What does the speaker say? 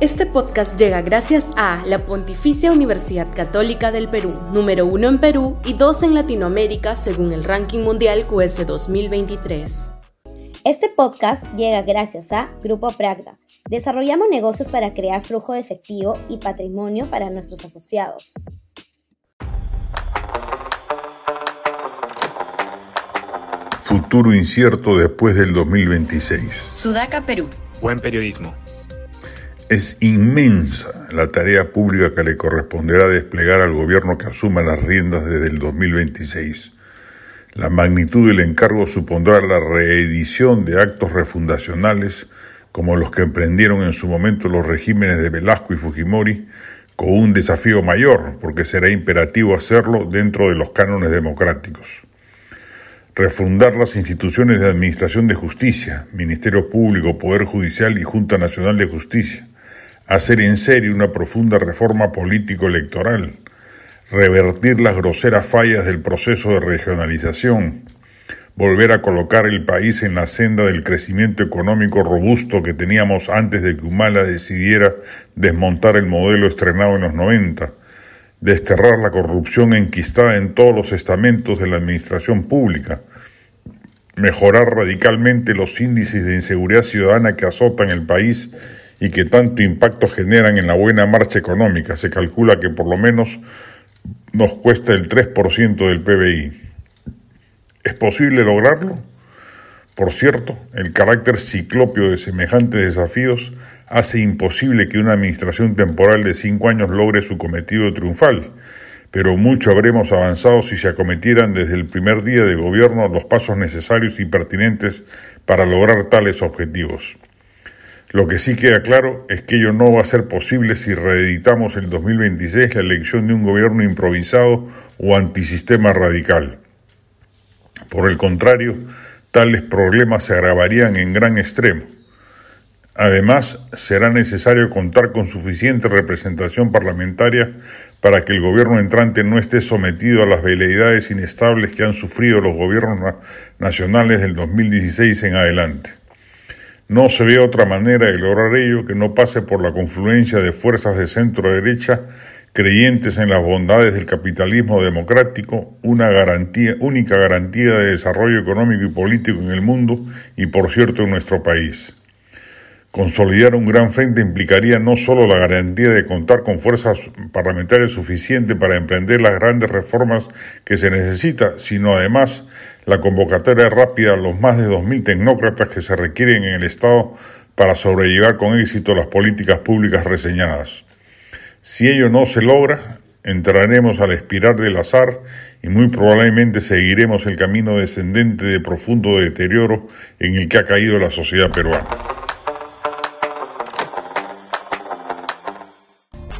Este podcast llega gracias a la Pontificia Universidad Católica del Perú, número uno en Perú y dos en Latinoamérica según el ranking mundial QS 2023. Este podcast llega gracias a Grupo Pragda. Desarrollamos negocios para crear flujo de efectivo y patrimonio para nuestros asociados. Futuro incierto después del 2026. Sudaca, Perú. Buen periodismo. Es inmensa la tarea pública que le corresponderá desplegar al gobierno que asuma las riendas desde el 2026. La magnitud del encargo supondrá la reedición de actos refundacionales como los que emprendieron en su momento los regímenes de Velasco y Fujimori, con un desafío mayor, porque será imperativo hacerlo dentro de los cánones democráticos. Refundar las instituciones de Administración de Justicia, Ministerio Público, Poder Judicial y Junta Nacional de Justicia, hacer en serio una profunda reforma político-electoral, revertir las groseras fallas del proceso de regionalización, volver a colocar el país en la senda del crecimiento económico robusto que teníamos antes de que Humala decidiera desmontar el modelo estrenado en los 90, desterrar la corrupción enquistada en todos los estamentos de la administración pública, mejorar radicalmente los índices de inseguridad ciudadana que azotan el país y que tanto impacto generan en la buena marcha económica. Se calcula que por lo menos nos cuesta el 3% del PBI. ¿Es posible lograrlo? Por cierto, el carácter ciclopio de semejantes desafíos hace imposible que una administración temporal de cinco años logre su cometido triunfal, pero mucho habremos avanzado si se acometieran desde el primer día de gobierno los pasos necesarios y pertinentes para lograr tales objetivos. Lo que sí queda claro es que ello no va a ser posible si reeditamos el 2026 la elección de un gobierno improvisado o antisistema radical. Por el contrario, tales problemas se agravarían en gran extremo. Además, será necesario contar con suficiente representación parlamentaria para que el gobierno entrante no esté sometido a las veleidades inestables que han sufrido los gobiernos nacionales del 2016 en adelante. No se ve otra manera de lograr ello que no pase por la confluencia de fuerzas de centro derecha creyentes en las bondades del capitalismo democrático, una garantía, única garantía de desarrollo económico y político en el mundo y por cierto en nuestro país. Consolidar un gran frente implicaría no solo la garantía de contar con fuerzas parlamentarias suficientes para emprender las grandes reformas que se necesita, sino además la convocatoria rápida a los más de 2.000 tecnócratas que se requieren en el Estado para sobrellevar con éxito las políticas públicas reseñadas. Si ello no se logra, entraremos al espiral del azar y muy probablemente seguiremos el camino descendente de profundo deterioro en el que ha caído la sociedad peruana.